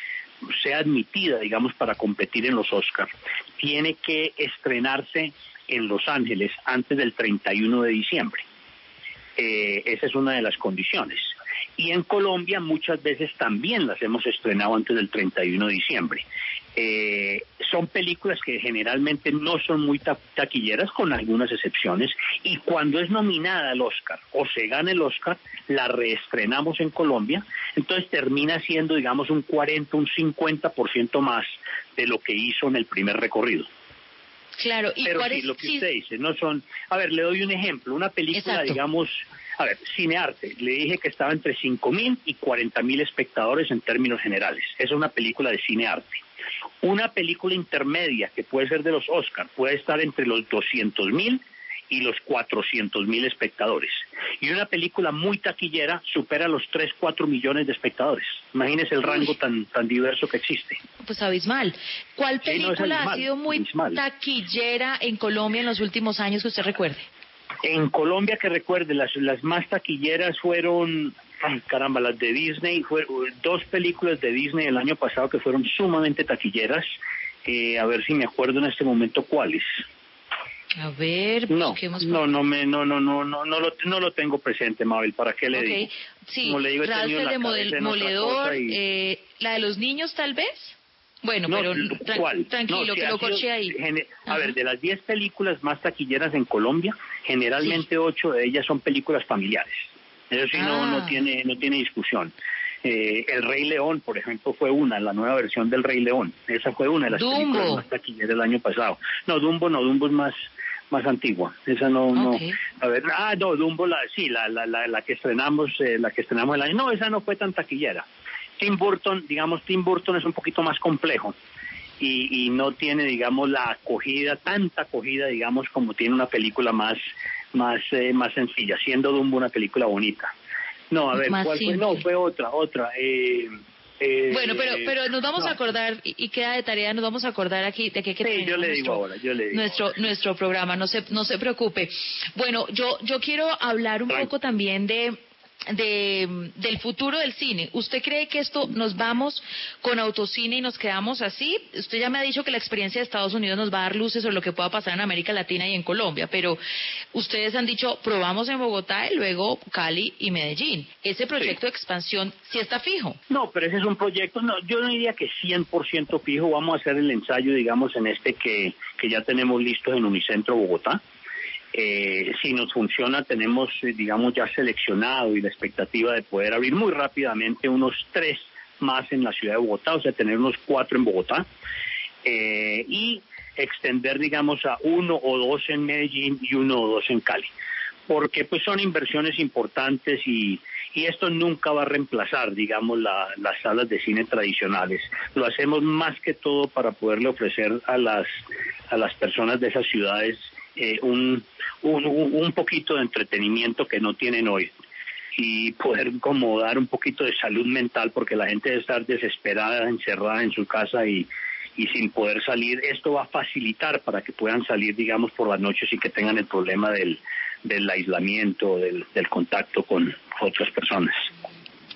sea admitida, digamos, para competir en los Oscars, tiene que estrenarse en Los Ángeles antes del 31 de diciembre. Eh, esa es una de las condiciones. Y en Colombia muchas veces también las hemos estrenado antes del 31 de diciembre. Eh, son películas que generalmente no son muy ta- taquilleras, con algunas excepciones, y cuando es nominada al Oscar o se gana el Oscar, la reestrenamos en Colombia, entonces termina siendo, digamos, un 40, un 50% más de lo que hizo en el primer recorrido. Claro, ¿y Pero sí, es? lo que usted dice, no son... A ver, le doy un ejemplo. Una película, Exacto. digamos... A ver, cinearte. Le dije que estaba entre 5.000 y 40.000 espectadores en términos generales. Esa es una película de cinearte. Una película intermedia, que puede ser de los Oscars, puede estar entre los 200.000 y los 400.000 espectadores. Y una película muy taquillera supera los 3, 4 millones de espectadores. Imagínese el rango tan, tan diverso que existe. Pues abismal. ¿Cuál Sí, no, película ha abismal, sido muy abismal. taquillera en Colombia en los últimos años que usted recuerde? En Colombia, que recuerde, las, las más taquilleras fueron, ay, caramba, las de Disney, dos películas de Disney el año pasado que fueron sumamente taquilleras. Eh, a ver si me acuerdo en este momento cuáles. A ver, No, busquemos. no, no me, no, no, no, no, no lo, no lo tengo presente, Mabel. ¿Para qué le Ok, digo? Sí, Como le digo, he Ralph la de Moledor, y- eh, la de los niños tal vez. Bueno, No, pero tranquilo, No, que lo corché ahí. A ver, de las 10 películas más taquilleras en Colombia, generalmente ocho de ellas son películas familiares. Eso sí, no, Ah. no, tiene, no tiene discusión. Eh, el Rey León, por ejemplo, fue una, la nueva versión del Rey León. Esa fue una de las Dumbo. películas más taquilleras del año pasado. No, Dumbo no, Dumbo es más más antigua. Esa no, no. A ver, ah, no, Dumbo, la, sí, la, la, la, la que estrenamos, eh, la que estrenamos el año. No, esa no fue tan taquillera. Tim Burton, digamos, Tim Burton es un poquito más complejo y, y no tiene, digamos, la acogida, tanta acogida, digamos, como tiene una película más, más, eh, más sencilla, siendo Dumbo una película bonita. No, a ver. No, fue otra, otra. Eh, eh, Bueno, pero pero nos vamos no. a acordar y, queda de tarea, nos vamos a acordar aquí de que, que Sí, yo le digo nuestro- ahora, yo le digo. nuestro nuestro programa, no se no se preocupe. Bueno, yo yo quiero hablar un poco también de de, del futuro del cine. ¿Usted cree que esto nos vamos con autocine y nos quedamos así? Usted ya me ha dicho que la experiencia de Estados Unidos nos va a dar luces sobre lo que pueda pasar en América Latina y en Colombia, pero ustedes han dicho probamos en Bogotá y luego Cali y Medellín. Ese proyecto de expansión sí está fijo. No, pero ese es un proyecto, no, yo no diría que 100% fijo, vamos a hacer el ensayo, digamos, en este que, que ya tenemos listo en Unicentro Bogotá. Eh, si nos funciona, tenemos, eh, digamos, ya seleccionado y la expectativa de poder abrir muy rápidamente unos tres más en la ciudad de Bogotá, o sea, tener unos cuatro en Bogotá. Eh, y extender, digamos, a uno o dos en Medellín y uno o dos en Cali. Porque pues son inversiones importantes y, esto nunca va a reemplazar, digamos, la- las salas de cine tradicionales. Lo hacemos más que todo para poderle ofrecer a las, a las personas de esas ciudades eh, un, un, un poquito de entretenimiento que no tienen hoy y poder como dar un poquito de salud mental porque la gente debe estar desesperada, encerrada en su casa y, y sin poder salir. Esto va a facilitar para que puedan salir, digamos, por las noches y que tengan el problema del, del aislamiento, del, del contacto con otras personas.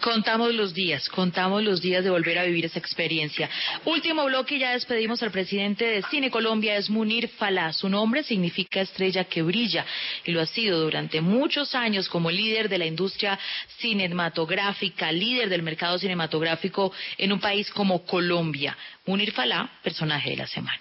Contamos los días, contamos los días de volver a vivir esa experiencia. Último bloque, ya despedimos al presidente de Cine Colombia, es Munir Falá. Su nombre significa estrella que brilla y lo ha sido durante muchos años como líder de la industria cinematográfica, líder del mercado cinematográfico en un país como Colombia. Munir Falá, personaje de la semana.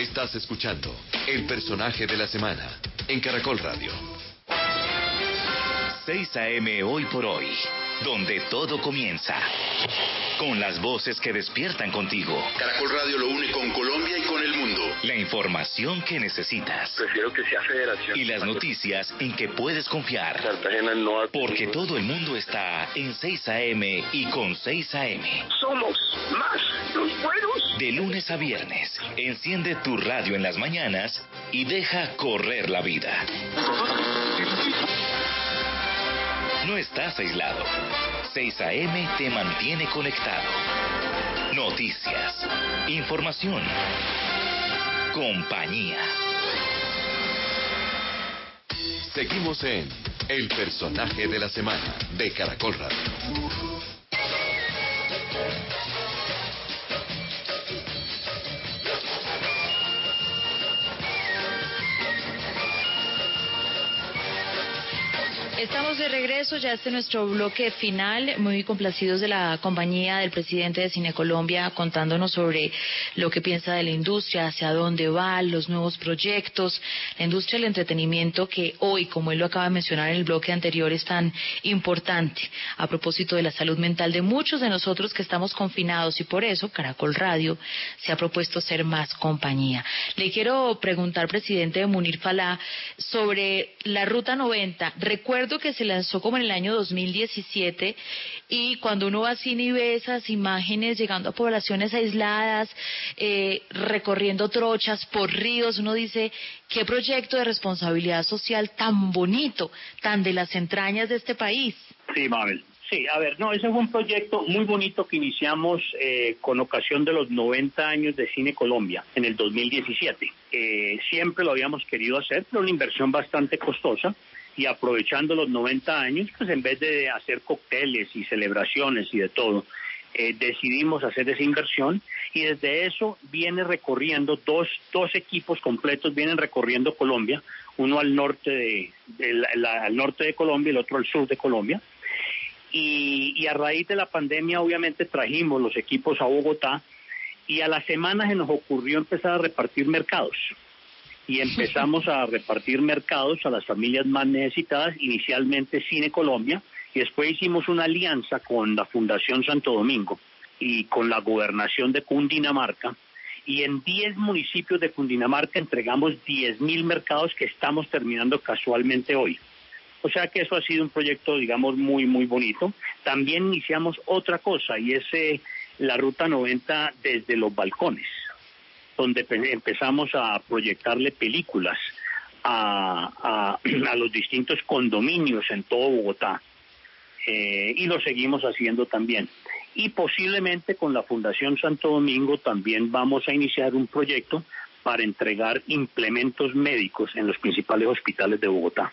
Estás escuchando El personaje de la semana en Caracol Radio. 6 a.m. hoy por hoy, donde todo comienza. Con las voces que despiertan contigo. Caracol Radio lo une con Colombia y con el mundo. La información que necesitas. Prefiero que sea federación. Y las noticias en que puedes confiar. Cartagena no ha Porque todo el mundo está en 6 a.m. y con 6 a.m. Somos más los buenos. De lunes a viernes, enciende tu radio en las mañanas y deja correr la vida. No estás aislado. 6 a.m. te mantiene conectado. Noticias, información, compañía. Seguimos en El personaje de la semana de Caracol Radio. Estamos de regreso, ya este es nuestro bloque final, muy complacidos de la compañía del presidente de Cine Colombia contándonos sobre lo que piensa de la industria, hacia dónde va, los nuevos proyectos, la industria del entretenimiento que hoy, como él lo acaba de mencionar en el bloque anterior, es tan importante a propósito de la salud mental de muchos de nosotros que estamos confinados y por eso Caracol Radio se ha propuesto ser más compañía. Le quiero preguntar, presidente de Munir Falá, sobre la Ruta 90. Recuerdo que se lanzó como en el año 2017 y cuando uno va al cine y ve esas imágenes llegando a poblaciones aisladas, eh, recorriendo trochas por ríos, uno dice, qué proyecto de responsabilidad social tan bonito, tan de las entrañas de este país. Sí, Mabel. Sí, a ver, no, ese fue un proyecto muy bonito que iniciamos eh, con ocasión de los 90 años de Cine Colombia en el 2017. Eh, siempre lo habíamos querido hacer, pero una inversión bastante costosa y aprovechando los 90 años, pues en vez de hacer cócteles y celebraciones y de todo, eh, decidimos hacer esa inversión y desde eso viene recorriendo dos, dos equipos completos vienen recorriendo Colombia, uno al norte de, la- al norte de Colombia y el otro al sur de Colombia. Y, y a raíz de la pandemia obviamente trajimos los equipos a Bogotá y a la semana se nos ocurrió empezar a repartir mercados y empezamos a repartir mercados a las familias más necesitadas, inicialmente Cine Colombia, y después hicimos una alianza con la Fundación Santo Domingo y con la gobernación de Cundinamarca, y en 10 municipios de Cundinamarca entregamos 10 mil mercados que estamos terminando casualmente hoy. O sea que eso ha sido un proyecto, digamos, muy, muy bonito. También iniciamos otra cosa y es eh, la Ruta 90 desde los balcones donde pe- empezamos a proyectarle películas a, a- a los distintos condominios en todo Bogotá. Eh, y lo seguimos haciendo también. Y posiblemente con la Fundación Santo Domingo también vamos a iniciar un proyecto para entregar implementos médicos en los principales hospitales de Bogotá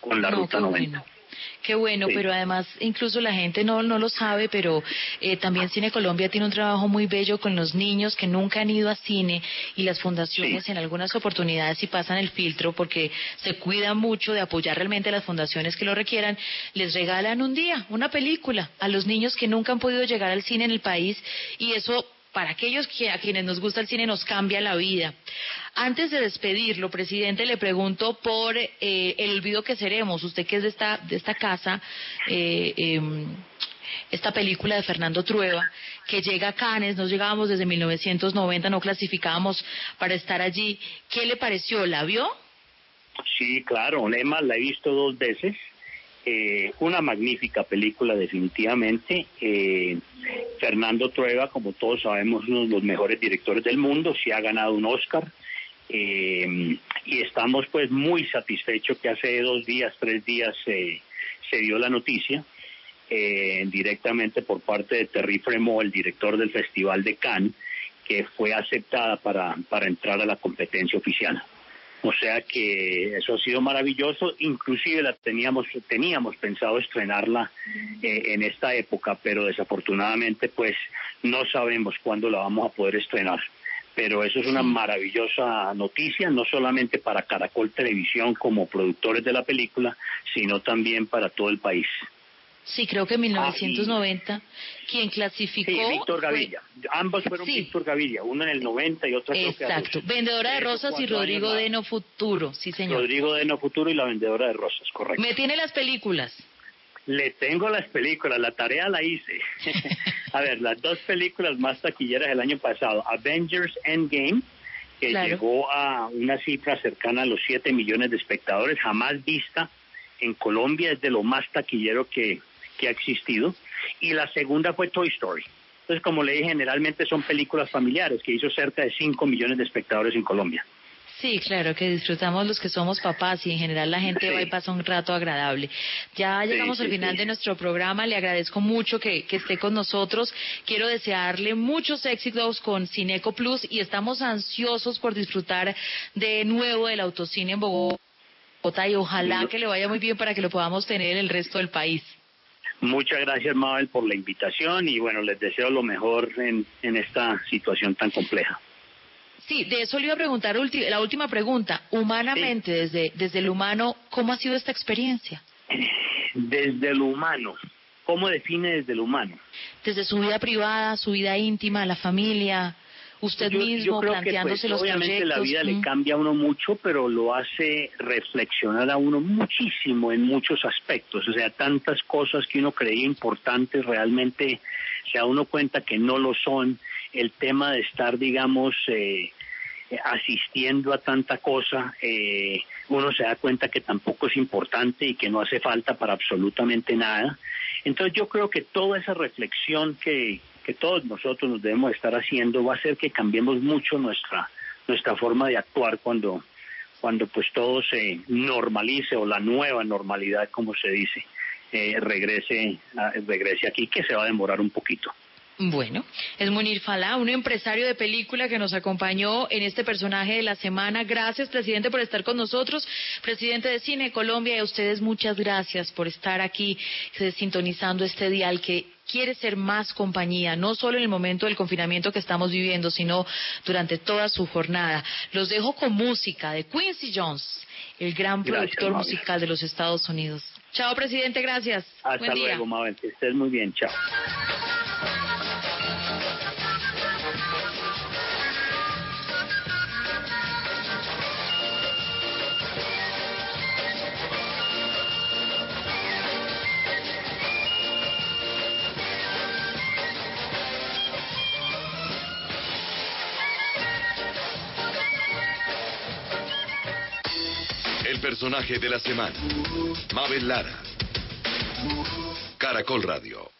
con la No, Ruta qué 90. bueno. Qué bueno, Sí. pero además incluso la gente no, no lo sabe, pero eh, también Cine Colombia tiene un trabajo muy bello con los niños que nunca han ido a cine y las fundaciones en algunas oportunidades si pasan el filtro porque se cuidan mucho de apoyar realmente a las fundaciones que lo requieran, les regalan un día, una película a los niños que nunca han podido llegar al cine en el país y eso para aquellos que, a quienes nos gusta el cine nos cambia la vida. Antes de despedirlo, presidente, le pregunto por eh, el olvido que seremos. Usted que es de esta, de esta casa, eh, em, esta película de Fernando Trueba, que llega a Cannes, no llegábamos desde 1990, no clasificábamos para estar allí. ¿Qué le pareció? ¿La vio? Sí, claro, Emma la he visto dos veces. Eh, una magnífica película, definitivamente. Eh, Fernando Trueba, como todos sabemos, uno de los mejores directores del mundo, sí ha ganado un Oscar. Eh, y estamos pues muy satisfechos que hace dos días, tres días eh, se dio la noticia eh, directamente por parte de Terry Fremont, el director del Festival de Cannes, que fue aceptada para, para entrar a la competencia oficial. O sea que eso ha sido maravilloso, inclusive la teníamos teníamos pensado estrenarla eh, en esta época, pero desafortunadamente pues no sabemos cuándo la vamos a poder estrenar. Pero eso es una maravillosa noticia, no solamente para Caracol Televisión como productores de la película, sino también para todo el país. Sí, creo que en 1990, quien clasificó... Sí, Víctor fue- Gavilla. Ambos fueron Víctor Gavilla, uno en el 90 y otro creo que Exacto, Vendedora de Rosas y Rodrigo más. Deno Futuro, sí señor. Rodrigo de No Futuro y La Vendedora de Rosas, correcto. Me tiene las películas. Le tengo las películas, la tarea la hice. a ver, las dos películas más taquilleras del año pasado, Avengers Endgame, que Claro. llegó a una cifra cercana a los 7 millones de espectadores, jamás vista en Colombia, es de lo más taquillero que, que ha existido. Y la segunda fue Toy Story. Entonces, como le dije, generalmente son películas familiares, que hizo cerca de 5 millones de espectadores en Colombia. Sí, claro, que disfrutamos los que somos papás y en general la gente va y pasa un rato agradable. Ya Sí, llegamos al final sí. de nuestro programa, le agradezco mucho que, que esté con nosotros. Quiero desearle muchos éxitos con Cineco Plus y estamos ansiosos por disfrutar de nuevo del autocine en Bogotá y ojalá que le vaya muy bien para que lo podamos tener en el resto del país. Muchas gracias, Mabel, por la invitación y bueno, les deseo lo mejor en, en esta situación tan compleja. Sí, de eso le iba a preguntar la última pregunta. Humanamente, desde, desde el humano, ¿cómo ha sido esta experiencia? desde lo humano. ¿Cómo define desde lo humano? Desde su vida privada, su vida íntima, la familia, usted Yo- yo mismo creo que, planteándose pues, los obviamente proyectos. la vida le cambia a uno mucho, pero lo hace reflexionar a uno muchísimo en muchos aspectos. O sea, tantas cosas que uno creía importantes realmente se da uno cuenta que no lo son. El tema de estar, digamos, eh, asistiendo a tanta cosa, eh, uno se da cuenta que tampoco es importante y que no hace falta para absolutamente nada. Entonces yo creo que toda esa reflexión que, que todos nosotros nos debemos estar haciendo va a hacer que cambiemos mucho nuestra, nuestra forma de actuar cuando, cuando pues todo se normalice o la nueva normalidad, como se dice, eh, regrese, regrese aquí, que se va a demorar un poquito. Bueno, es Munir Falá, un empresario de película que nos acompañó en este personaje de la semana. Gracias, presidente, por estar con nosotros. Presidente de Cine Colombia, y a ustedes muchas gracias por estar aquí eh, sintonizando este dial que quiere ser más compañía, no solo en el momento del confinamiento que estamos viviendo, sino durante toda su jornada. Los dejo con música de Quincy Jones, el gran Gracias, productor Mabel. musical de los Estados Unidos. Chao, presidente, gracias. Hasta Buen día. luego, Mabel, que estés muy bien, chao. Personaje de la semana. Mabel Lara. Caracol Radio.